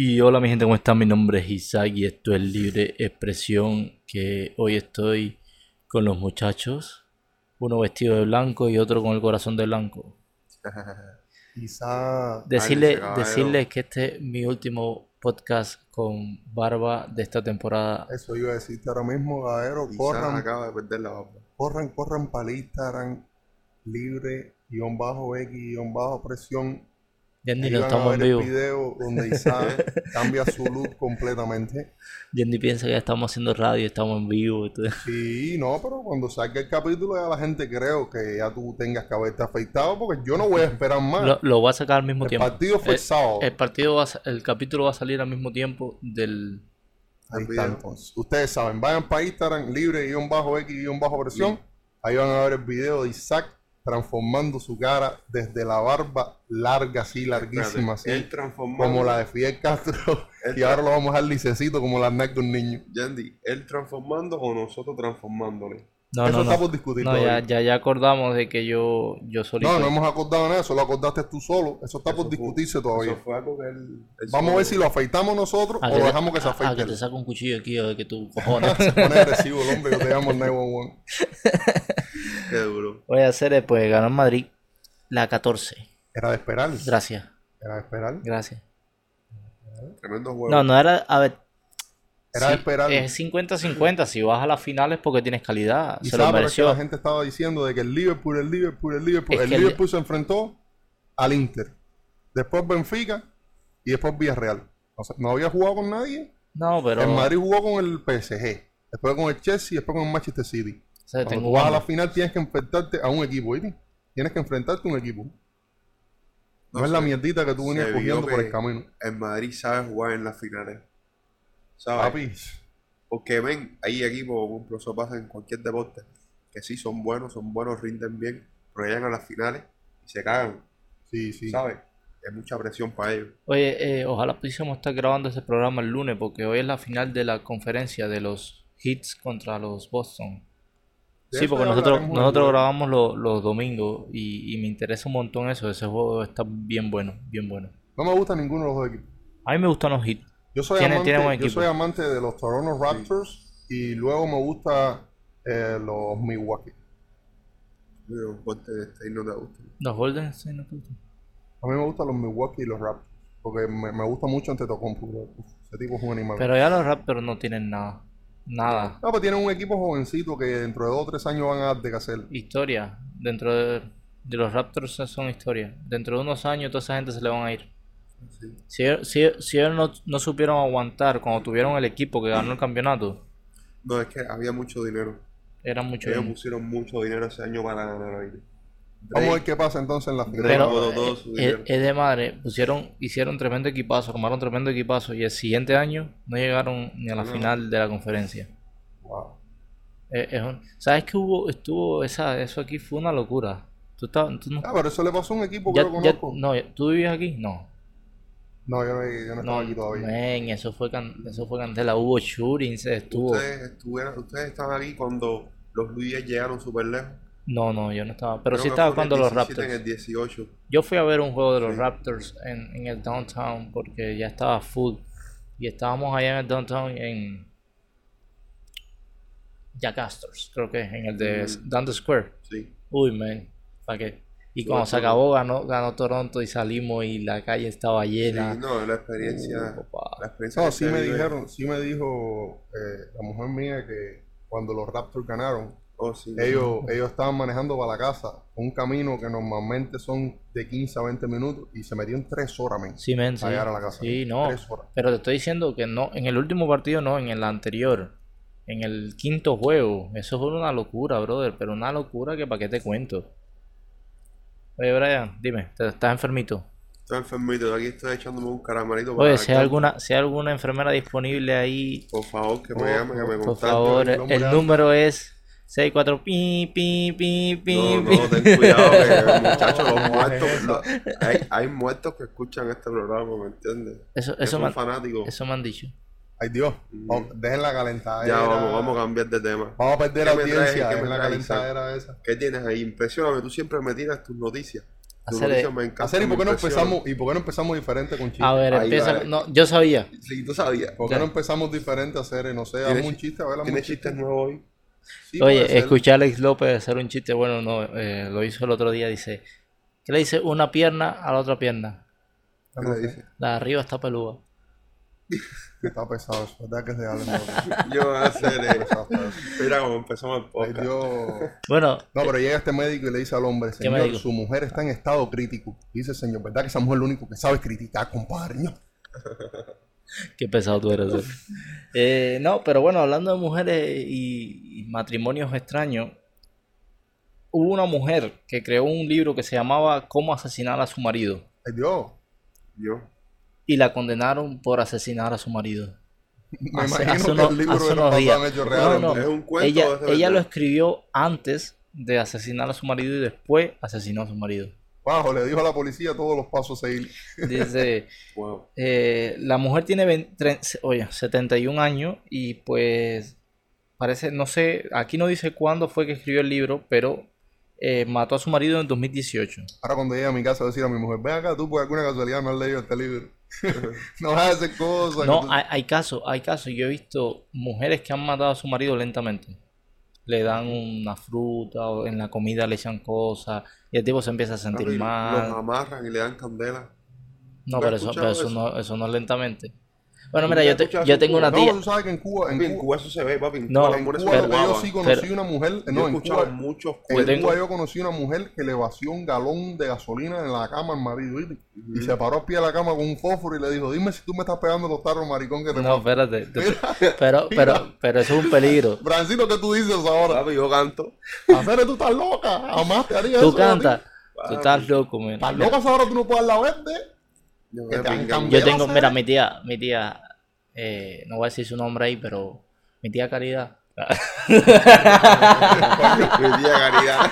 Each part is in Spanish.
Y hola mi gente, ¿cómo están? Mi nombre es Isaac y esto es Libre Expresión, que hoy estoy con los muchachos, uno vestido de blanco y otro con el corazón de blanco. Quizá Decirle, decirles que este es mi último podcast con barba de esta temporada. eso iba a decirte ahora mismo, Gaero, corran, acaba de perder la barba. corran, corran para el Instagram, libre, guion bajo X, guion bajo presión. Yendi, no estamos en vivo. video donde Isaac cambia su look completamente. Yendi piensa que ya estamos haciendo radio, estamos en vivo. entonces- Sí, no, pero cuando salga el capítulo ya la gente creo que ya tú tengas que haberte afeitado porque yo no voy a esperar más. Lo, lo voy a sacar al mismo el tiempo. partido fue el sábado. El partido a sa- el capítulo va a salir al mismo tiempo del Ahí está entonces. Ustedes saben, vayan para Instagram, libre, guion bajo bajo presión. Ahí van a ver el video de Isaac transformando su cara desde la barba larga, así, larguísima, así. Como la de Fidel Castro. Y ahora lo vamos a dejar licecito como la de un niño. Yandy, él transformando o nosotros transformándole. No, Eso no, está no. por discutir No, ya, todavía. ya, ya acordamos de que yo, yo solito. No, no hemos acordado nada, eso lo acordaste tú solo. Eso está Eso por fue- discutirse todavía. Eso fue algo que él. él Vamos a ver si lo afeitamos nosotros A o lo dejamos que se a- a afeite. que te saco un cuchillo aquí a ver que tú cojones. Se pone agresivo el hombre, yo te llamo el 911. Qué duro. Voy a hacer, pues ganó el Madrid la 14. Era de esperar. Gracias, Era de esperar. gracias. Tremendo juego. No, no era, a ver. Era sí, de esperar. Es 50-50. Si vas a las finales porque tienes calidad. Y Se lo sabes pero es que mereció. la gente estaba diciendo de que el Liverpool, el Liverpool, el Liverpool. Es el Liverpool se enfrentó al Inter. Después Benfica y después Villarreal. O sea, no había jugado con nadie. No, pero. El Madrid jugó con el PSG. Después con el Chelsea y después con el Manchester City. o sea, Cuando tengo tú vas a la final tienes que enfrentarte a un equipo, ¿viste? Tienes que enfrentarte a un equipo. No, No es la mierdita que tú venías cogiendo por el camino. El Madrid sabe jugar en las finales. ¿Sabes? Papi, Porque ven, hay equipos, por eso pasa en cualquier deporte, que sí son buenos, son buenos, rinden bien, pero llegan a las finales y se cagan, sí, sí. ¿sabes? Es mucha presión para ellos. Oye, eh, ojalá pudiésemos estar grabando ese programa el lunes porque hoy es la final de la conferencia de los Hits contra los Boston. De Sí, porque nosotros, nosotros grabamos lo- los domingos y, y me interesa un montón eso. Ese juego está bien bueno, bien bueno. No me gusta ninguno de los dos equipos. A mí me gustan los Hits. Yo soy, Tiene- amante, tiene yo soy amante de los Toronto Raptors y luego me gusta eh, los Milwaukee. Pero de este y no te gusta. Los Golden State no te gustan. A mí me gustan los Milwaukee y los Raptors porque me, me gusta mucho Antetokounmpo. Ese tipo es un animal. Pero ya los Raptors no tienen nada. Nada. No, pues tienen un equipo jovencito que dentro de dos o tres años van a dar de que hacer. Historia. Dentro de, de los Raptors son historia. Dentro de unos años toda esa gente se le van a ir. Sí. Si, si, si ellos no, no supieron aguantar cuando tuvieron el equipo que ganó el campeonato, No, es que había mucho dinero. era mucho Ellos dinero. pusieron mucho dinero ese año para ganar ahí. Vamos a ver qué pasa entonces en la final. Pero su es, es de madre, pusieron, hicieron tremendo equipazo, armaron tremendo equipazo y el siguiente año no llegaron ni a la No. final de la conferencia. Wow. Eh, es un- ¿Sabes que hubo, estuvo, esa, eso aquí fue una locura? Tú, estabas- tú no, Ah, pero eso le pasó a un equipo que ya- conozco. no, ¿tú vivías aquí? No. No, yo no, yo no estaba No, aquí todavía. men, eso fue, can- eso fue candela, hubo shootings, estuvo... Ustedes, estuvieron, ustedes estaban aquí cuando los Luis llegaron súper lejos. No, no, yo no estaba, pero Creo sí estaba cuando los 17, Raptors. En el 18. Yo fui a ver un juego de los Sí. Raptors en, en el downtown porque ya estaba full. Y estábamos allá en el downtown en Jack Astors, creo que es, en el de Mm. Square. Sí. Uy, man, ¿para qué? Y cuando se acabó, ganó, ganó Toronto y salimos y la calle estaba llena. Sí, no, la experiencia. Uh, la experiencia No, sí me dijeron, sí me dijo eh, la mujer mía que cuando los Raptors ganaron, Oh, sí. ellos, ellos estaban manejando para la casa un camino que normalmente son de 15 a 20 minutos y se metieron 3 horas, men. Sí, men, llegar a la casa. Sí, no. Tres horas. Pero te estoy diciendo que no, en el último partido no, en el anterior. En el quinto juego. Eso fue una locura, brother. Pero una locura que para qué te cuento. Oye, Brian, dime, ¿te- ¿estás enfermito? Estoy enfermito, aquí estoy echándome un caramelito para Oye, si hay alguna, si hay alguna enfermera disponible ahí, Por favor, que me Oh, llame, que me por por contacte. favor, el número es 64 pi pi pi pi No, pi. no, ten cuidado, que muchachos, los muertos, los- hay, hay muertos que escuchan este programa, ¿me entiendes? Eso, Que eso, son me, han- fanáticos. eso me han dicho. Ay Dios, Mm. vamos, dejen la calentadera. Ya vamos, vamos a cambiar de tema. Vamos a perder ¿Qué la audiencia, ¿Qué dejen me la traes, calentadera esa. ¿Qué tienes ahí? Impresioname, tú siempre me tiras tus noticias. Hacer, noticias me encantan, Hacer, ¿y por qué no empezamos, y por qué no empezamos diferente con chistes? a ver, Ahí empieza. No, yo sabía. Sí, tú sabías. ¿Por qué no empezamos diferente a hacer, no sé, ¿Tienes haz un chi- chiste, a ver, ¿Tienes chiste. chistes nuevos hoy? Sí. Oye, escuché a Alex López hacer un chiste, bueno, no, eh, lo hizo el otro día, dice, ¿qué le dice una pierna a la otra pierna? ¿Qué le sé. dices? La de arriba está peluda. Está pesado eso, ¿verdad que es real? No, Yo voy a hacer eh, pesado. Mira cómo empezamos el podcast. Dios. Bueno, No, pero llega este médico y le dice al hombre, señor, su mujer está en estado crítico. Dice el señor, ¿verdad que esa mujer es lo único que sabe criticar, compadre? No. qué pesado tú eres. eh. Eh, no, pero bueno, hablando de mujeres y, y matrimonios extraños, hubo una mujer que creó un libro que se llamaba Cómo asesinar a su marido Ay, Dios. Yo. Y la condenaron por asesinar a su marido. Me Hace- imagino hace que unos- el libro hace unos días. No, no. ¿Es un cuento Ella, lo escribió antes de asesinar a su marido y después asesinó a su marido. Bajo, le dijo a la policía todos los pasos a seguir. Dice, Wow. eh, la mujer tiene 20 tre- oye, 71 años y pues parece, no sé, aquí no dice cuándo fue que escribió el libro, pero eh, mató a su marido en 2018. Ahora cuando llegue a mi casa a decir a mi mujer, ven acá, tú por alguna casualidad no has leído este libro. no hacer cosas. No, hay, hay casos, hay casos. Yo he visto mujeres que han matado a su marido lentamente. Le dan una fruta o en la comida le echan cosas y el tipo se empieza a sentir Papi, mal. Los amarran y le dan candela. No, ¿No pero eso, pero escuchado eso no, eso no es lentamente. Bueno, ¿Nunca mira, yo, te- yo tengo en una No, tía. tú sabes que en Cuba, en, Cuba, Cuba eso se ve, papi. En No, en Cuba yo sí conocí pero- una mujer, no, he en Cuba, muchos en tengo- Cuba yo conocí una mujer que le vació un galón de gasolina en la cama al marido. Y Ujú. se paró al pie de la cama con un fósforo y le dijo, dime si tú me estás pegando los tarros, maricón, que te No, mato". espérate. tú- Pero, pero, pero eso es un peligro. Francino, ¿qué tú dices ahora? Papi, yo canto. Hacer tú estás loca, jamás te haría Tú eso. a ti. cantas. Tú estás loco, mira. ¿Estás loca ahora tú no puedes la verde? Yo tengo, mira, mi tía, mi tía, eh, no voy a decir su nombre ahí, pero mi tía Caridad. Mi tía Caridad.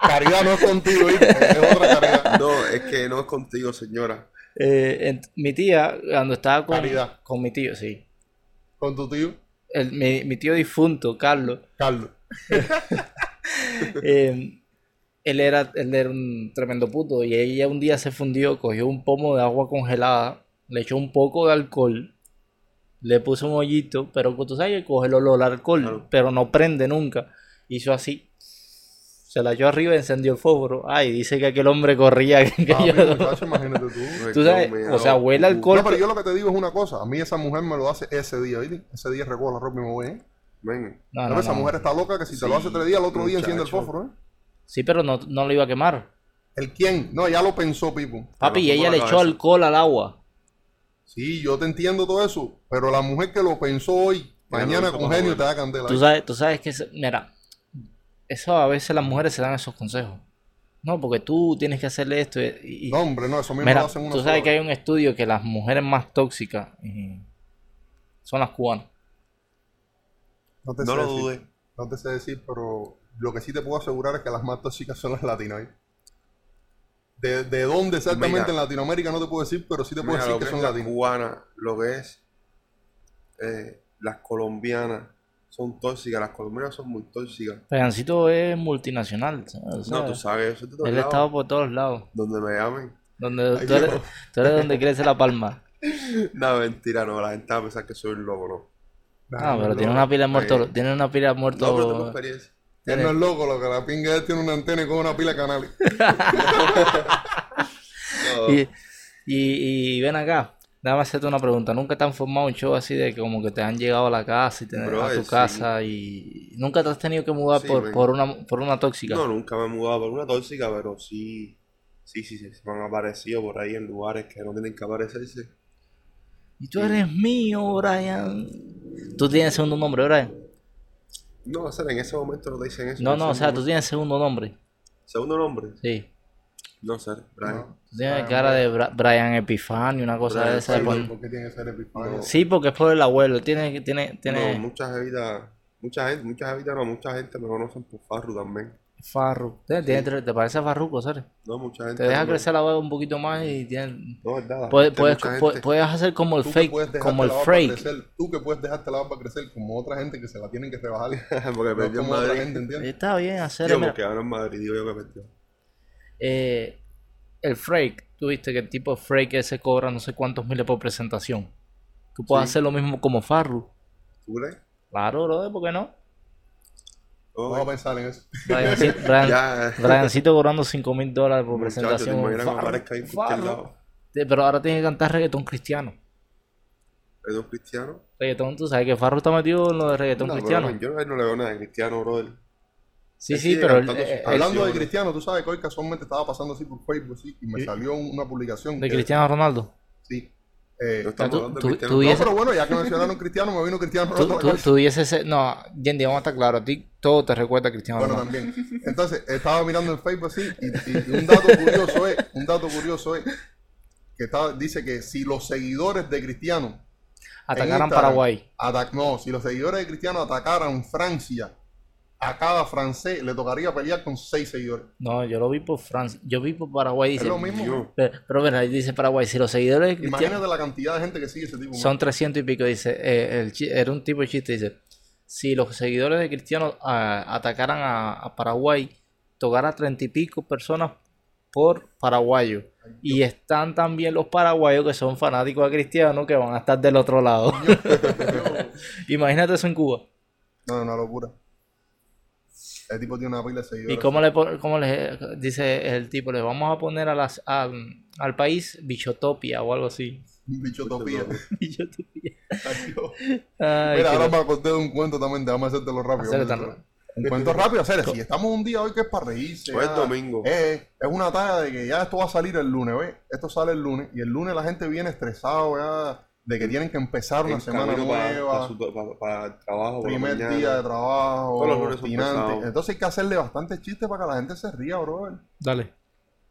Caridad no es contigo, ¿viste? es otra caridad. No, es que no es contigo, señora. Eh, mi tía, cuando estaba con, Caridad. con mi tío, sí. Con tu tío, El- mi, mi tío difunto, Carlos, Carlos. eh, él, era, él era un tremendo puto y ella un día se fundió, cogió un pomo de agua congelada, le echó un poco de alcohol, le puso un hoyito, pero tú sabes que coge el olor al alcohol, Claro. pero no prende nunca. Hizo así. Se la echó arriba y encendió el fósforo. Ay, dice que aquel hombre corría. que yo- muchacho, imagínate tú. Tú sabes, o sea, huele alcohol. No, pero yo lo que te digo es una cosa. A mí esa mujer me lo hace ese día, ¿viste? Ese día recojo la ropa y me voy, ¿eh? Ven. No, No, no, esa no. mujer está loca que si te lo hace tres días, al otro día enciende el fósforo, ¿eh? Sí, pero no, no lo iba a quemar. ¿El quién? No, ya lo pensó, Pipo. Papi, y Pero ella le echó alcohol al agua. Sí, yo te entiendo todo eso. Pero la mujer que lo pensó hoy, mañana con genio te da candela. Tú sabes, tú sabes que, mira, eso a veces las mujeres se dan esos consejos. No, porque tú tienes que hacerle esto. Y, y- No, hombre, no, eso mismo mira, lo hacen una tú sola sabes que hay un estudio que las mujeres más tóxicas eh, son las cubanas. No, te No sé lo decir. dudes. No te sé decir, pero lo que sí te puedo asegurar es que las más tóxicas son las latinas. ¿eh? De, de dónde exactamente Mira. en Latinoamérica no te puedo decir, pero sí te puedo Mira, decir lo que que son latinas. cubana, lo que es eh, las colombianas son tóxicas, las colombianas son muy tóxicas. Pegancito es multinacional. ¿sabes? No, tú sabes, eso Él lados. estaba por todos lados. Donde me llamen. Donde Ay, tú, eres, tú eres donde crece la palma. No, mentira, no, la gente va a pensar que soy un loco, ¿no? Ah, pero tiene una pila de muertos. eh, Tiene una pila de No, pero tengo experiencia. Él no es loco, lo que la pinga es tiene una antena y con una pila de canales. No, Y, y, y ven acá, déjame hacerte una pregunta. ¿Nunca te han formado un show así de que como que te han llegado a la casa y te, Bro, a tu sí. casa y nunca te has tenido que mudar Sí, por, por una por una tóxica? no, nunca me he mudado por una tóxica, pero sí, sí, sí, sí, se me han aparecido por ahí en lugares que no tienen que aparecerse. Y tú eres mío, Brian. Tú tienes segundo nombre, Brian. No, o sea, en ese momento no te dicen eso. No, no, o sea, tú tienes segundo nombre. Segundo nombre. Sí. No sé, Brian. No. Tú tienes Brian, cara de Bra- Brian Epifanio, una cosa Brian de esa. pon- ¿Por qué tiene que ser epifanio? No. Sí, porque es por el abuelo. Tiene, tiene, tiene No, muchas jevitas, mucha gente, muchas jevitas no, mucha gente me conocen por Farru también. Farru. Te, parece a farruco, ¿sabes? No, mucha gente. Te deja no crecer la barba un poquito más y tiene... No, es verdad. Puedes, puedes, puedes, hacer como el fake, como el fake. tú que puedes dejarte la barba crecer como otra gente que se la tienen que rebajar. Porque no perdió otra Madrid. gente, ¿entiendes? Está bien hacer. Tío, mira, porque ahora en Madrid digo yo que perdió. eh, el Frake, tú viste que el tipo de Frake ese cobra no sé cuántos miles por presentación. Tú puedes Sí. hacer lo mismo como Farru. ¿Tú crees? Claro, brother, ¿por qué no? Oh, Vamos a pensar en eso. Briancito, Brian-. Briancito cobrando 5 mil dólares por Muchacho, presentación. te ahí por lado. Pero ahora tiene que cantar reggaetón cristiano. ¿Es un cristiano? Reggaetón, tú sabes que Farro está metido en lo de reggaetón No, cristiano. bro, yo no, no le veo nada de cristiano, brother. Sí, sí, pero eh, él- Hablando de. Cristiano, tú sabes que hoy casualmente estaba pasando así por Facebook sí, y me Sí. salió un- una publicación. de que- Cristiano Ronaldo. Sí. Eh, No estamos tú- hablando de tú- cristiano. tú no, y ese- pero bueno, ya que mencionaron Cristiano, me vino Cristiano Tú, ese... No, Yendi, vamos a estar claros. A ti todo te recuerda a Cristiano Bueno, Ronaldo. también. Entonces, estaba mirando en Facebook así y, y- y un dato curioso es, un dato curioso es que está, dice que si los seguidores de Cristiano Atacaran. Paraguay. atac- no, si los seguidores de Cristiano atacaran Francia, a cada francés le tocaría pelear con seis seguidores. No, yo lo vi por Francia. Yo vi por Paraguay. Es Dice, lo mismo. Pero, pero ahí dice Paraguay. Si los seguidores Imagínate la cantidad de gente que sigue ese tipo. son 300 y pico, dice. eh, el era un tipo de chiste. Dice: Si los seguidores de Cristiano ah, atacaran a, a Paraguay, tocara 30 y pico personas por paraguayo. Y están también los paraguayos que son fanáticos de Cristiano que van a estar del otro lado. Imagínate eso en Cuba. No, una locura. El tipo tiene una pila de seguidores. ¿Y cómo le, cómo le dice el tipo? Le vamos a poner a las, al, al país Bichotopia o algo así. Bichotopía. Bichotopia. Adiós. Ay, Mira, ahora me acordé de un cuento también, déjame hacértelo rápido. Hacelo vamos a tan hacerlo. rápido. Un cuento rápido, hacer. Si estamos un día hoy que es para reírse. Hoy es ya, domingo. eh, es una talla de que ya esto va a salir el lunes, ¿ves? Esto sale el lunes y el lunes la gente viene estresado ya de que tienen que empezar una semana para, nueva, su- para- para el trabajo, primer día de trabajo. Entonces hay que hacerle bastante chiste para que la gente se ría, bro. Dale.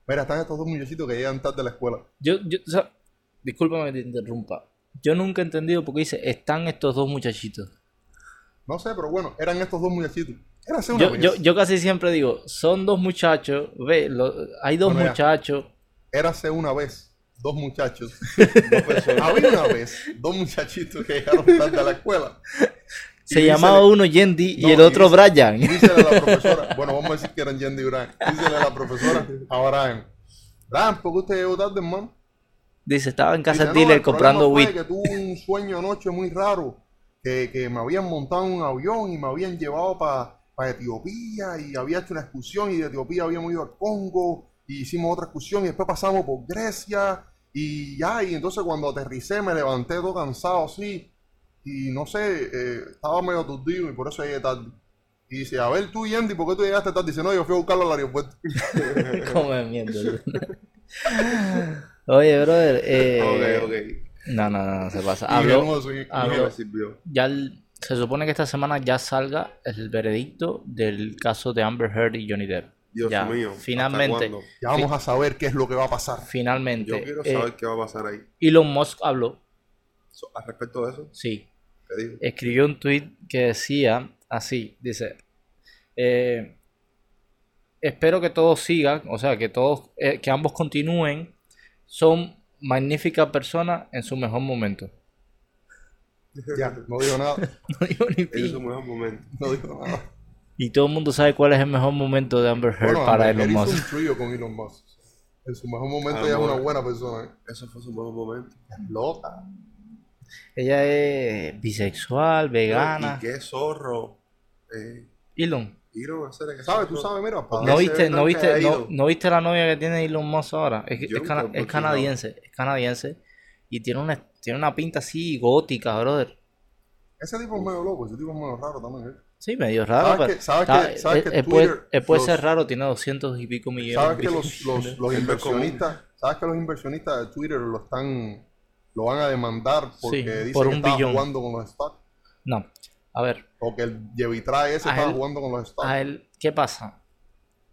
Mira, están estos dos muchachitos que llegan tarde de la escuela. Yo, yo, o sea, discúlpame que te interrumpa. Yo nunca he entendido por qué dice, están estos dos muchachitos. No sé, pero bueno, eran estos dos muchachitos. Érase una Yo, vez. yo, yo casi siempre digo, son dos muchachos, ve, lo- hay dos Bueno, muchachos. Érase una vez dos muchachos. Dos personas. Había una vez dos muchachitos que llegaron tarde a la escuela. Se Y llamaba uno Yendi y el y otro dice- Brian. Y dícele a la profesora, bueno, vamos a decir que eran Yendi y Brian. Dícele a la profesora, a Brian, Brian, ¿por qué usted llegó tarde, hermano? Dice, estaba en casa del "No, dealer el comprando weed. que tuve un sueño anoche muy raro, que, que me habían montado en un avión y me habían llevado para Etiopía y había hecho una excursión y de Etiopía habíamos ido al Congo y hicimos otra excursión y después pasamos por Grecia y ya, y entonces cuando aterricé me levanté todo cansado así y no sé, eh, estaba medio aturdido y por eso llegué tarde. Y dice, a ver tú, Yendi, ¿por qué tú llegaste tarde? Dice, no, yo fui a buscarlo al aeropuerto. Come mierda. Oye, brother. Eh, Ok, ok. No, no, no, no se pasa. Y Habló, y- ya el- se supone que esta semana ya salga el veredicto del caso de Amber Heard y Johnny Depp. Dios Ya, mío. ¿hasta finalmente. Ya vamos a saber qué es lo que va a pasar. Finalmente. Yo quiero eh, saber qué va a pasar ahí. Elon Musk habló, Al respecto de eso, sí, escribió un tweet que decía así, dice, eh, espero que todos sigan, o sea, que todos, eh, que ambos continúen, son magníficas personas en su mejor momento. Ya, no digo nada. No digo ni Ese pi. es su mejor momento. No digo nada. Y todo el mundo sabe cuál es el mejor momento de Amber Heard Bueno, para Amber Elon Heard hizo Musk. un trío con Elon Musk. En su mejor momento ella es una buena persona, ¿eh? Eso fue su mejor momento. Es loca. Ella es bisexual, vegana. Y qué zorro. Eh, Elon, que ¿Sabes? Tú sabes, mira, para ¿no viste, no viste, no, viste la novia que tiene Elon Musk ahora? Es, es, cana- es fijado. canadiense, es canadiense y tiene una, tiene una pinta así gótica, brother. Ese tipo es medio loco, ese tipo es medio raro también, ¿eh? Sí, medio raro, ¿Sabes pero que- sabes está- que- sabes que él puede, Twitter, él puede los- ser raro, tiene 200 y pico millones. ¿Sabes que de los, los, inversionistas, sabes que los inversionistas de Twitter lo están, lo van a demandar porque Sí, dicen por que un estaba billón. jugando con los stocks? No, a ver, Porque el Jevitray ese estaba él- jugando con los stocks. a él, ¿qué pasa?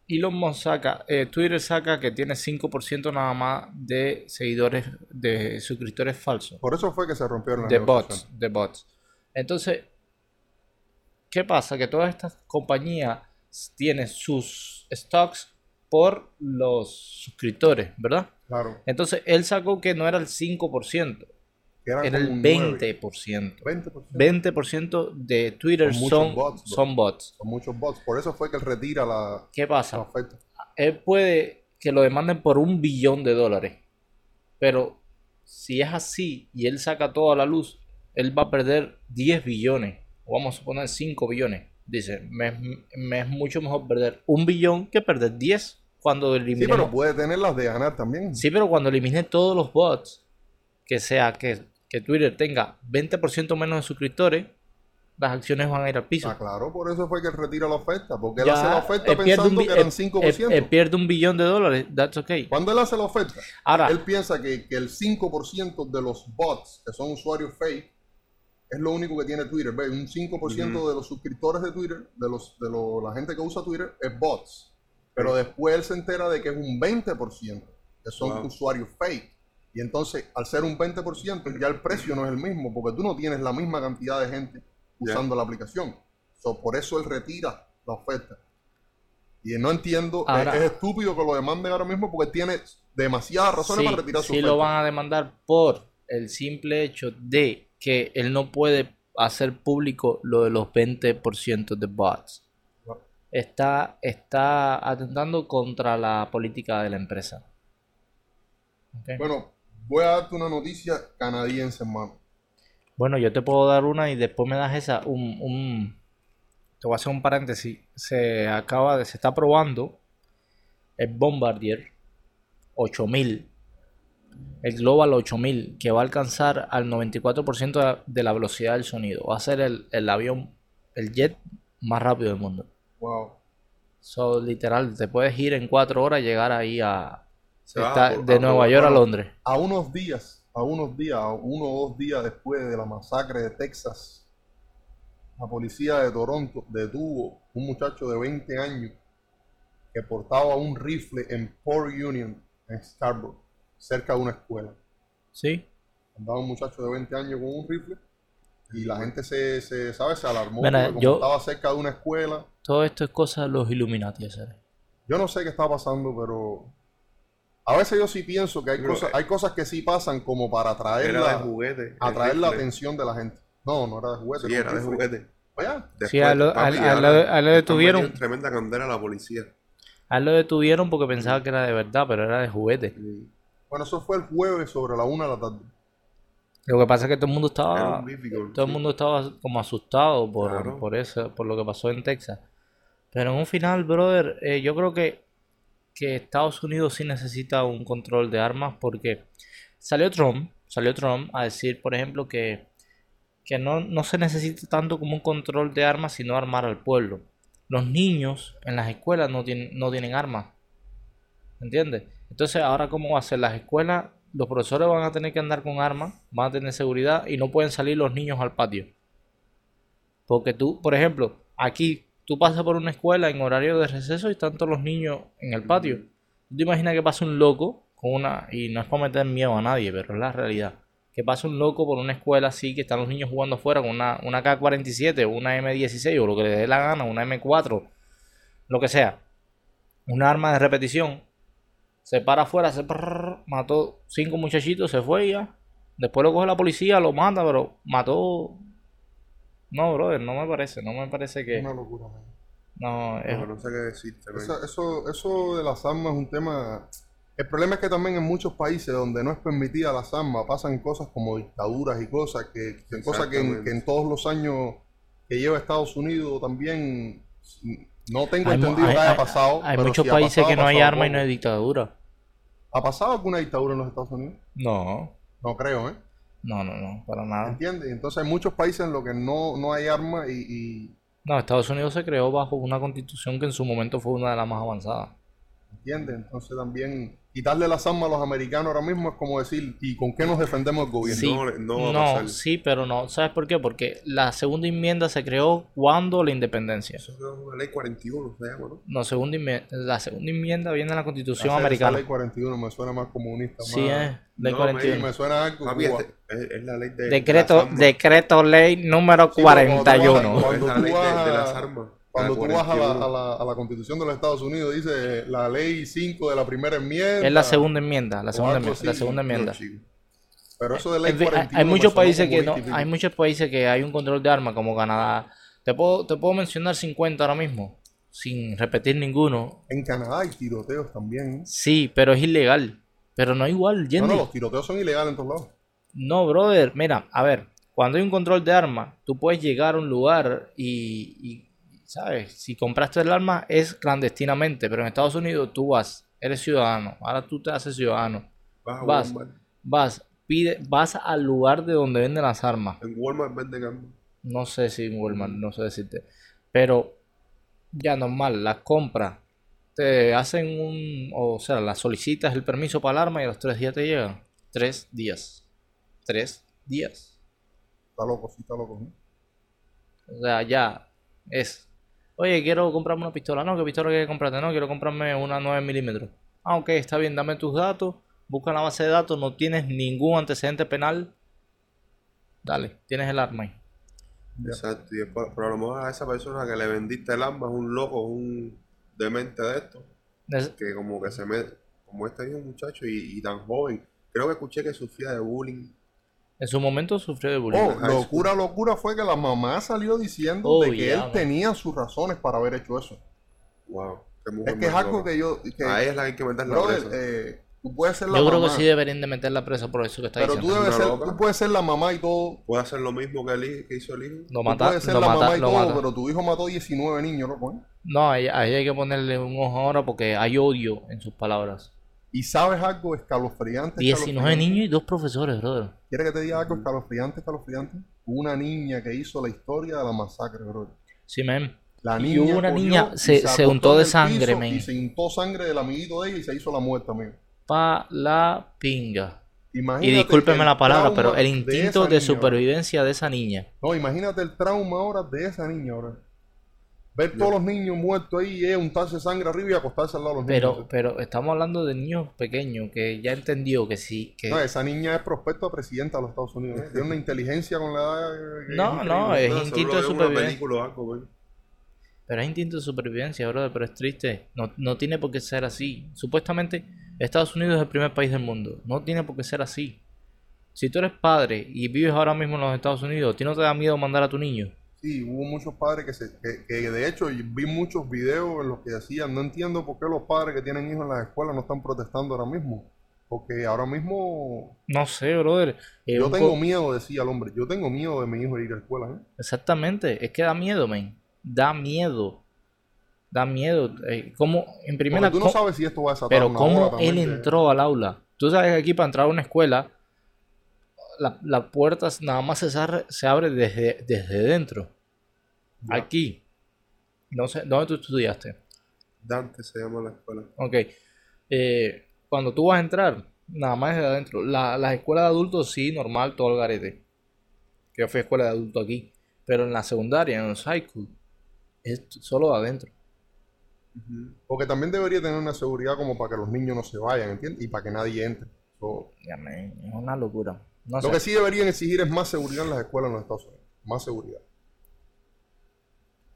Elon Musk saca, eh, Twitter saca que tiene 5% nada más de seguidores, de suscriptores falsos. Por eso fue que se rompieron las de bots, de bots. Entonces, ¿qué pasa? Que todas estas compañías tienen sus stocks por los suscriptores, ¿verdad? Claro. Entonces, él sacó que no era el 5%, Que eran era el como un 9, 20%. 20%. 20% de Twitter Son bots, son bots. Son muchos bots. Por eso fue que él retira la, ¿Qué la pasa? oferta. Él puede que lo demanden por un billón de dólares. Pero si es así y él saca todo a la luz, él va a perder 10 billones, o vamos a suponer 5 billones. Dice, me, es- me es mucho mejor perder un billón que perder 10 cuando Sí, elimine. pero puede tener las de ganar también. Sí, pero cuando elimine todos los bots, que sea que, que Twitter tenga 20% menos de suscriptores, las acciones van a ir al piso. Ah, claro, por eso fue que él retira la oferta, porque él hace la oferta un pensando que eran eh, 5%. eh, eh, pierde un billón de dólares, that's okay. Cuando él hace la oferta, Ahora, él piensa que, que el 5% de los bots, que son usuarios fake, es lo único que tiene Twitter. ¿Ve? Un 5% de los suscriptores de Twitter, de, los, de lo- la gente que usa Twitter, es bots. Pero después él se entera de que es un 20% que son Wow. usuarios fake. Y entonces, al ser un 20%, ya el precio no es el mismo, porque tú no tienes la misma cantidad de gente usando la aplicación. So, por eso él retira la oferta. Y no entiendo, es- Ahora- es, estúpido que lo demanden ahora mismo porque tiene demasiadas razones sí, para retirar su sí oferta. lo van a demandar por el simple hecho de que él no puede hacer público lo de los 20% de bots. Está, está atentando contra la política de la empresa. Bueno, voy a darte una noticia canadiense, hermano. Bueno, yo te puedo dar una y después me das esa. Un, un- te voy a hacer un paréntesis. Se acaba de, se está probando el Bombardier 8000, el Global 8000, que va a alcanzar al 94% de la- de la velocidad del sonido. Va a ser el, el avión, el jet más rápido del mundo. Wow. So, literal, te puedes ir en cuatro horas y llegar ahí a, está de a- Nueva a- York a Londres. A unos días, a unos días, a uno o dos días después de la masacre de Texas, la policía de Toronto detuvo un muchacho de 20 años que portaba un rifle en Port Union, en Scarborough, cerca de una escuela. ¿Sí? Andaba un muchacho de 20 años con un rifle y la gente se, se ¿sabes? Se alarmó Mira, porque como yo- estaba cerca de una escuela. Todo esto es cosa de los Illuminati, ese. Yo no sé qué está pasando, pero a veces yo sí pienso que hay, Pero, cosas, eh, hay cosas que sí pasan como para atraer, la, juguete. atraer la rifle. atención de la gente. No, no era de juguete. Sí, era de rifle. juguete. Oye, Sí, a lo- papi, a- a ahora lo- a lo están detuvieron. Tremenda candela a la policía. A él lo detuvieron porque pensaba que era de verdad, pero era de juguete. Bueno, eso fue el jueves sobre la una de la tarde. Lo que pasa es que todo el mundo estaba, difficult, todo el mundo estaba como asustado por, Claro. por eso, por lo que pasó en Texas. Pero en un final, brother, eh, yo creo que, que Estados Unidos sí necesita un control de armas porque salió Trump, salió Trump a decir, por ejemplo, que, que no, no se necesita tanto como un control de armas, sino armar al pueblo. Los niños en las escuelas no tienen, no tienen armas. ¿Entiendes? Entonces, ahora, ¿cómo va a ser? Las escuelas, los profesores van a tener que andar con armas, van a tener seguridad y no pueden salir los niños al patio. Porque tú, por ejemplo, aquí tú pasas por una escuela en horario de receso y están todos los niños en el patio. ¿Tú te imaginas que pasa un loco con una, y no es para meter miedo a nadie, pero es la realidad, que pasa un loco por una escuela así, que están los niños jugando afuera con una, una K-47 o una M16 o lo que le dé la gana, una M4, lo que sea, un arma de repetición, se para afuera, se prrr, mató cinco muchachitos, se fue ya. Después lo coge la policía, lo mata, pero mató. No, brother, no me parece, no me parece que. Una locura, man. No, es- No, no sé qué decirte. Eso, eso, eso de las armas es un tema. El problema es que también en muchos países donde no es permitida las armas pasan cosas como dictaduras y cosas que, que cosas que en, Exactamente. que en todos los años que lleva Estados Unidos también no tengo hay, entendido hay- que haya hay- pasado. hay pero muchos si ha países pasado, que no hay pasado arma y no hay dictadura. ¿Ha pasado alguna dictadura en los Estados Unidos? No, No creo, ¿eh? no, no, no, para nada. ¿Entiendes? Entonces hay muchos países en los que no, no hay armas y, y- No, Estados Unidos se creó bajo una constitución que en su momento fue una de las más avanzadas. ¿entiendes? Entonces también quitarle las armas a los americanos ahora mismo es como decir, ¿y con qué nos defendemos el gobierno? Sí, No, no va a no, pasar. sí, pero no. ¿Sabes por qué? Porque la segunda enmienda se creó cuando la independencia. Eso es una ley 41, se llama, ¿no? No, segunda la segunda enmienda viene en la constitución esa americana. ley 41 me suena más comunista. Sí, más- es ley No, Sí, 41. me suena algo Papi, este- es, es la ley de, de Decreto, decreto ley número Sí, pero cuando 41. cuando Es la tú ley de, vas de a- las armas. Cuando tú vas a la, 41. a, la, a la constitución de los Estados Unidos, dice la ley 5 de la primera enmienda. Es la segunda enmienda, la segunda, enmienda, la segunda. Pero eso de ley En fin, hay- 41 hay muchos países que no, hay muchos países que hay un control de armas como Canadá. Te puedo, te puedo mencionar 50 ahora mismo. sin repetir ninguno. En Canadá hay tiroteos también. Sí, pero es ilegal. Pero no igual, No, no, los tiroteos son ilegales en todos lados. No, brother, mira, a ver, cuando hay un control de armas, tú puedes llegar a un lugar y, y, ¿sabes? Si compraste el arma es clandestinamente, pero en Estados Unidos tú vas, eres ciudadano, ahora tú te haces ciudadano, Vas a Vas. Walmart. vas, pide, vas al lugar de donde venden las armas. En Walmart venden armas. No sé si en Walmart, no sé decirte, pero ya normal, las compras, te hacen un, o sea, las solicitas el permiso para el arma y a los tres días te llegan. Tres días. Tres días. Está loco, sí, está loco. ¿no? O sea, ya es. Oye, quiero comprarme una pistola. No, ¿qué pistola quieres comprarte? No, quiero comprarme una 9 milímetros. Ah, ok, está bien, dame tus datos. Busca en la base de datos. No tienes ningún antecedente penal. Dale, tienes el arma ahí. Exacto. Y pero a lo mejor a esa persona que le vendiste el arma es un loco, un demente de esto. Es- Que como que se mete, como este mismo muchacho y, y tan joven. Creo que escuché que sufría de bullying. En su momento sufrió de bullying. Oh, locura, locura fue que la mamá salió diciendo Oh, de que él man. tenía sus razones para haber hecho eso. Wow. Es que es algo loca. que yo... Que, A ella es la que hay que meterla brother, presa. eh, tú puedes ser la Yo creo mamá, que sí deberían de meterla presa por eso que está pero tú diciendo. debes ser, tú puedes ser la mamá y todo. Puede hacer lo mismo que, el que hizo el hijo. Lo Tú mata, puedes ser lo la mata, mamá y todo, mata. pero tu hijo mató 19 niños. No, ahí, ahí hay que ponerle un ojo ahora porque hay odio en sus palabras. Y sabes algo escalofriante. 19 escalofriante? niños y dos profesores, brother. ¿Quieres que te diga algo escalofriante, escalofriante? Una niña que hizo la historia de la masacre, bro. Sí, men. La Y niña hubo una niña, se- se untó de sangre, men. Y se untó sangre del amiguito de ella y se hizo la muerte, amigo. Pa la pinga. Imagínate Y discúlpeme la palabra, pero el instinto de niña, supervivencia de esa niña. No, imagínate el trauma ahora de esa niña, bro. Ver todos los niños muertos ahí y ella untarse sangre arriba y acostarse al lado de los Pero, niños. pero estamos hablando de niños pequeños que ya entendió que sí, que No, esa niña es prospecto a presidenta de los Estados Unidos. ¿eh? Tiene una inteligencia con la edad. No, no, es instinto de supervivencia. algo. Pero es instinto de supervivencia, brother, pero es triste. No, no tiene por qué ser así. Supuestamente Estados Unidos es el primer país del mundo. No tiene por qué ser así. Si tú eres padre y vives ahora mismo en los Estados Unidos, ¿a ti no te da miedo mandar a tu niño? Sí, hubo muchos padres que, se, que, que de hecho vi muchos videos en los que decían, no entiendo por qué los padres que tienen hijos en las escuelas no están protestando ahora mismo. Porque ahora mismo No sé, brother. Eh, yo tengo miedo, decía el hombre, yo tengo miedo de mi hijo ir a la escuela. ¿eh? Exactamente, es que da miedo, men. Da miedo. Da miedo. Eh, ¿cómo, en primera, Porque tú no sabes si esto va a desatar pero una cómo él entró al aula? Tú sabes que aquí para entrar a una escuela, la, la puerta nada más se, abre- se abre desde, desde dentro. Ya. Aquí. No sé, ¿dónde tú estudiaste? Dante se llama la escuela. Ok. Eh, cuando tú vas a entrar, nada más desde adentro. La, las escuelas de adultos, sí, normal, todo el garete. Que yo fui a escuela de adultos aquí. Pero en la secundaria, en el high school, es solo de adentro. Porque también debería tener una seguridad como para que los niños no se vayan, ¿entiendes? Y para que nadie entre. So, Ya, man, es una locura. No lo que sí deberían exigir es más seguridad en las escuelas en los Estados Unidos. Más seguridad.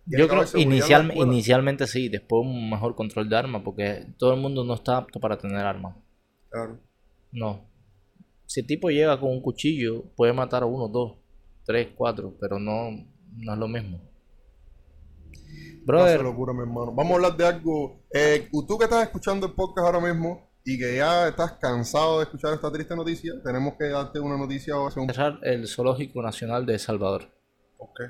Yo que creo la inicial, inicialmente sí, después un mejor control de armas, porque todo el mundo no está apto para tener armas. Claro. No. Si el tipo llega con un cuchillo, puede matar a uno, dos, tres, cuatro, pero no, no es lo mismo. Brother, locura, mi hermano. Vamos a hablar de algo. Eh, tú que estás escuchando el podcast ahora mismo y que ya estás cansado de escuchar esta triste noticia, tenemos que darte una noticia ahora. cerrar el Zoológico Nacional de El Salvador, ¿Por qué?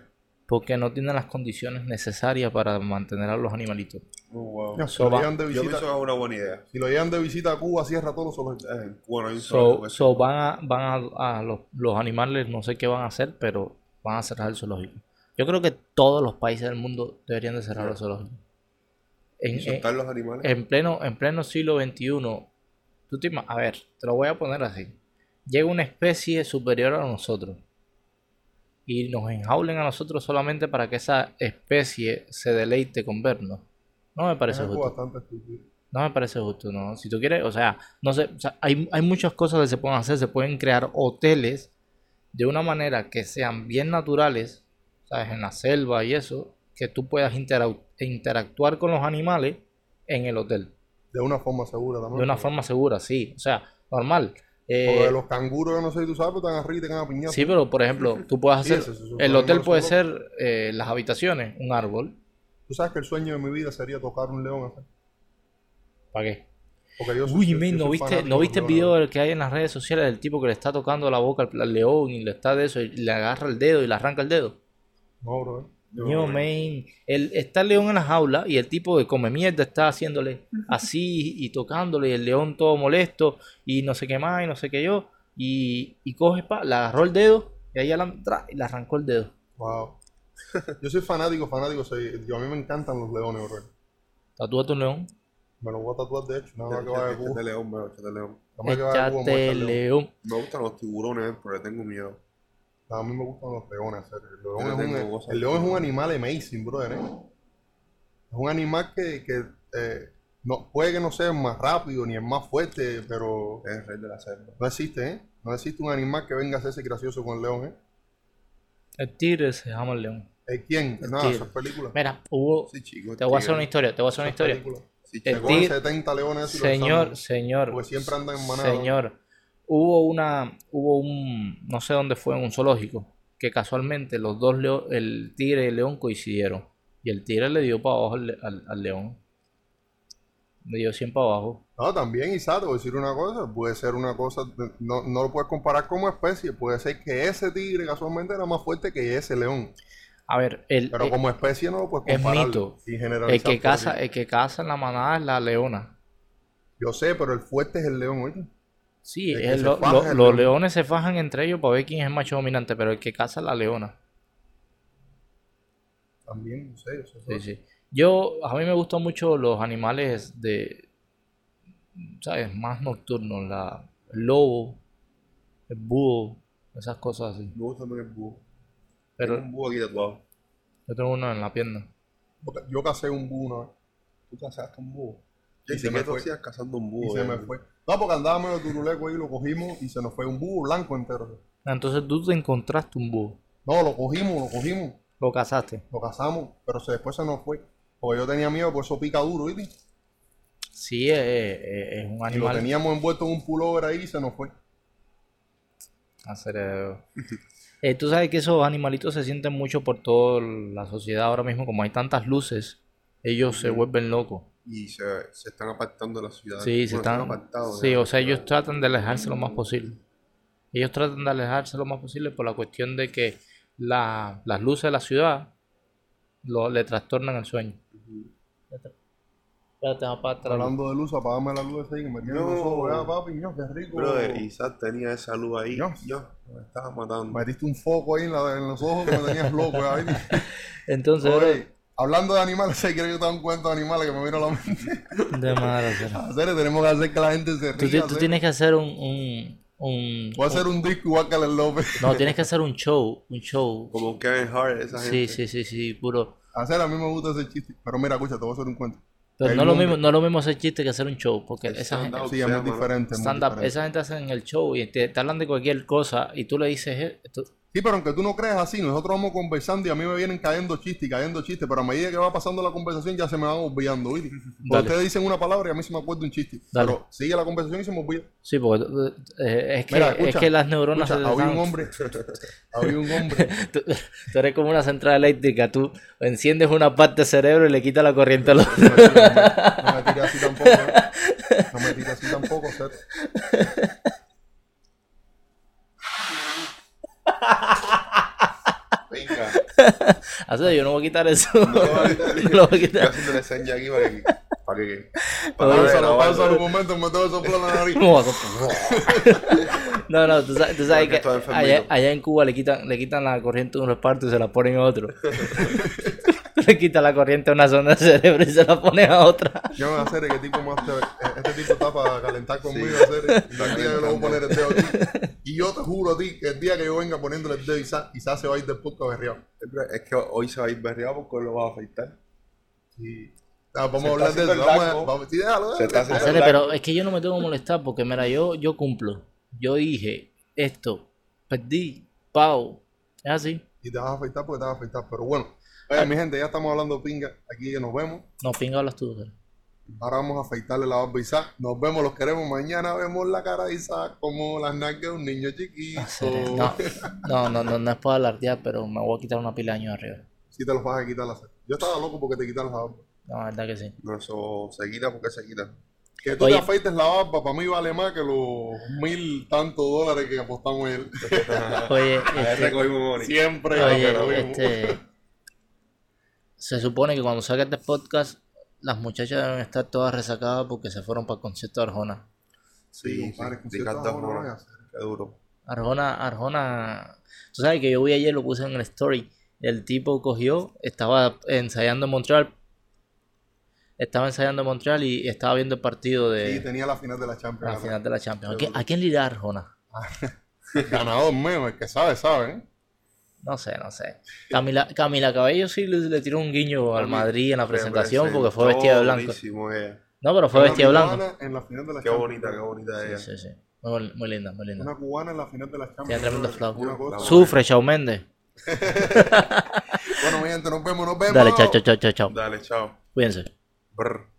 porque no tiene las condiciones necesarias para mantener a los animalitos. Oh, wow. Si, So lo va- llevan de Yo pienso visita, que es una buena idea. si lo llevan de visita a Cuba, cierra todos los zoológicos. Eh, en Cuba no hay un So, zoológico que so van a, van a, a los, los animales, no sé qué van a hacer, pero van a cerrar el zoológico. Yo creo que todos los países del mundo deberían de cerrar los zoológicos. En, los animales. pleno, en pleno siglo XXI, tú te a ver, te lo voy a poner así. Llega una especie superior a nosotros y nos enjaulen a nosotros solamente para que esa especie se deleite con vernos. No me parece justo. bastante. No me parece justo, ¿no? Si tú quieres, o sea, no sé, o sea, hay, hay muchas cosas que se pueden hacer. Se pueden crear hoteles de una manera que sean bien naturales, ¿sabes? En la selva y eso, que tú puedas interactuar con los animales en el hotel. De una forma segura también. De una forma segura, sí. O sea, normal. Eh, Porque los canguros, yo no sé si tú sabes, pero están arriba y te a sí, pero por ejemplo, tú puedes hacer. El hotel puede ser eh, las habitaciones, un árbol. Tú sabes que el sueño de mi vida sería tocar un león. ¿Para qué? Porque yo soy- Uy, yo ¿no viste, ¿no de viste el video leones. que hay en las redes sociales del tipo que le está tocando la boca al, al león y le está de eso y le agarra el dedo y le arranca el dedo? No, bro. No, Yo, no. men, el, está el león en la jaula y el tipo de come mierda está haciéndole así y tocándole y el león todo molesto y no sé qué más y no sé qué yo y, y coge, pa, le agarró el dedo y ahí la, tra- y le arrancó el dedo. Wow. Yo soy fanático, fanático. soy- yo, a mí me encantan los leones, bro. Tatúate un león. Me lo voy a tatuar, de hecho. Nada más que vaya a Échate Cuba. león, bro, échate león. Cuba, me voy a Échate echar león. león. Me gustan los tiburones, pero le tengo miedo. A mí me gustan los leones. El león, es, un, el león es un animal amazing, brother. ¿eh? Es un animal que, que eh, no, puede que no sea el más rápido ni el más fuerte, pero Es el rey de la selva. no existe, ¿eh? No existe un animal que venga a hacerse gracioso con el león, ¿eh? El tigre se llama el león. ¿Eh, ¿Quién? El Nada, tigre. esas películas. Mira, hubo... Sí, chico. Te voy a hacer una historia, te voy a hacer una historia. Sí, El tigre- 70 leones Señor, señor, Porque siempre andan en manada. señor, hubo una, hubo un, no sé dónde fue, en un zoológico, que casualmente los dos, leo- el tigre y el león coincidieron. Y el tigre le dio para abajo al, al- al león. Le dio 100 para abajo. No, también, Isa, te voy a decir una cosa, puede ser una cosa, no, no lo puedes comparar como especie, puede ser que ese tigre casualmente era más fuerte que ese león, A ver, el, pero el- como especie no lo puedes es comparar. mito. y el que caza, el que caza en la manada es la leona. Yo sé, pero el fuerte es el león, oye. Sí, El lo- faja lo- el los leones se fajan entre ellos para ver quién es el macho dominante, pero el que caza es la leona. También, yo sé. Sí, sí. Yo, a mí me gustan mucho los animales de, ¿sabes? Más nocturnos, la, el lobo, el búho, esas cosas así. Me gusta también el búho. Pero Tengo un búho aquí tatuado. yo tengo uno en la pierna. Yo cacé un búho una vez ¿Tú cazaste un búho? Y ¿Y se me fue. hacías cazando un y búho? se eh? me fue. No, porque andaba medio turuleco ahí, lo cogimos y se nos fue un búho blanco entero. Entonces tú te encontraste un búho, No, lo cogimos, lo cogimos, lo cazaste. lo cazamos, pero se, después se nos fue. Porque yo tenía miedo, por eso pica duro, ¿viste? Sí, es, es- es un Y lo animal. teníamos envuelto en un pullover ahí y se nos fue. Hacer, eh, eh, tú sabes que esos animalitos se sienten mucho por toda la sociedad ahora mismo, como hay tantas luces, ellos se vuelven locos. Y se, se están apartando de la ciudad. Sí, se Bueno, están. apartados Sí, o sea, ellos tratan de alejarse lo más posible. Ellos tratan de alejarse lo más posible por la cuestión de que la- las luces de la ciudad lo, le trastornan el sueño. Ujú. Espérate, va para atrás. Hablando de luz, apagame la luz ahí, que me tiene No. los ojos, vea, papi, ño, qué rico. Brother, Isaac tenía esa luz ahí. Yo. Yo, me estaba matando. Metiste un foco ahí en, la- en los ojos que me tenías loco. ahí. Entonces, Oye, hablando de animales, si quieres que te haga un cuento de animales que me vino a la mente. de madre. Hacer, tenemos que hacer que la gente se ría. tú tienes que hacer un, un, un- Voy a hacer un disco igual que el López. No, tienes que hacer un show, un show. Como Kevin Hart, esa Sí, gente. sí, sí, sí, puro. Hacer, a mí me gusta ese chiste. Pero mira, escucha, te voy a hacer un cuento. Pero no lo mismo, no lo mismo hacer chiste que hacer un show, porque El esa gente. Sí, es muy diferente. es muy esa gente hace en el show y te, te hablan de cualquier cosa y tú le dices, eh, tú- Sí, pero aunque tú no creas así, nosotros vamos conversando y a mí me vienen cayendo chistes y cayendo chistes, pero a medida que va pasando la conversación ya se me van olvidando, ustedes dicen una palabra y a mí se me acuerda un chiste. Dale. Pero sigue la conversación y se me olvida. sí, porque eh, es, que, Mira, es escucha, que las neuronas Escucha, había un hombre, había un hombre, tú, tú eres como una central eléctrica, tú enciendes una parte del cerebro y le quitas la corriente al otro. no me tires así tampoco, ¿eh? no me tires así tampoco, Seth. Así, yo no voy a quitar eso. No, ahorita- Yo lo voy a quitar. haciendo la seña aquí para que. Para que. Para grabarlo. pausa un momento, me tengo que soplar la nariz. No, no, tú sabes, tú sabes que allá, allá en Cuba le quitan, le quitan la corriente a unos partos y se la ponen a otro. Le quitan la corriente a una zona del cerebro y se la ponen a otra. Yo me voy a hacer qué tipo más te... Este tipo está para calentar conmigo, Sí. hacer que le voy a poner el dedo aquí. Y yo te juro a ti que el día que yo venga poniéndole el dedo Isa, Isa se va a ir del podcast berreado. Es que hoy se va a ir berreado porque lo va a afeitar. Sí. Ah, vamos a hablar de eso. Vamos a, vamos, sí, déjalo, déjalo. Hacerle, pero es que yo no me tengo que molestar porque, mira, yo, yo cumplo. Yo dije esto, perdí, pago. Es así. Y te vas a afeitar porque te vas a afeitar. Pero bueno, oye, mi gente, ya estamos hablando pinga. Aquí que nos vemos. No, pinga hablas tú. Cere. Ahora vamos a afeitarle la barba a Isaac. Nos vemos, los queremos. Mañana vemos la cara de Isaac como las nalgas de un niño chiquito. Cere, No, no, no, no, no es para alardear, pero me voy a quitar una pila de años arriba. Si te los vas a quitar la Yo estaba loco porque te quitas la barba. No, la verdad que sí. No, eso se quita porque se quita. Que tú Oye. te afeites la barba, para mí vale más que los mil tantos dólares que apostamos él. Oye, este. Siempre. oye, lo mismo. este, se supone que cuando saque este podcast, las muchachas deben estar todas resacadas porque se fueron para el concierto de Arjona. Sí, Sí, compadre, sí, a Arjona. Qué duro. Arjona, Arjona, tú sabes que yo vi ayer, lo puse en el story, el tipo cogió, estaba ensayando en Montreal, estaba ensayando en Montreal y estaba viendo el partido Sí, de tenía la final de la la Champions. final de la Champions. ¿A quién, a quién le irá Arjona? Ganador mío, el que sabe, sabe. ¿eh? No sé, no sé. Camila, Camila Cabello sí le, le tiró un guiño al Madrid en la presentación porque fue vestida de blanco. Ella. No, pero fue vestida de blanco. cubana En la final de la Qué Champions. bonita, qué bonita ella. Sí, sí, sí. Muy, muy linda, muy linda. Una cubana en la final de la Champions. Tremendo. Sufre, Shawn Mendes. Bueno, mi gente, nos vemos, nos vemos. Dale, chao, chao, chao, chao, chao. Dale, chao. Cuídense. Brr.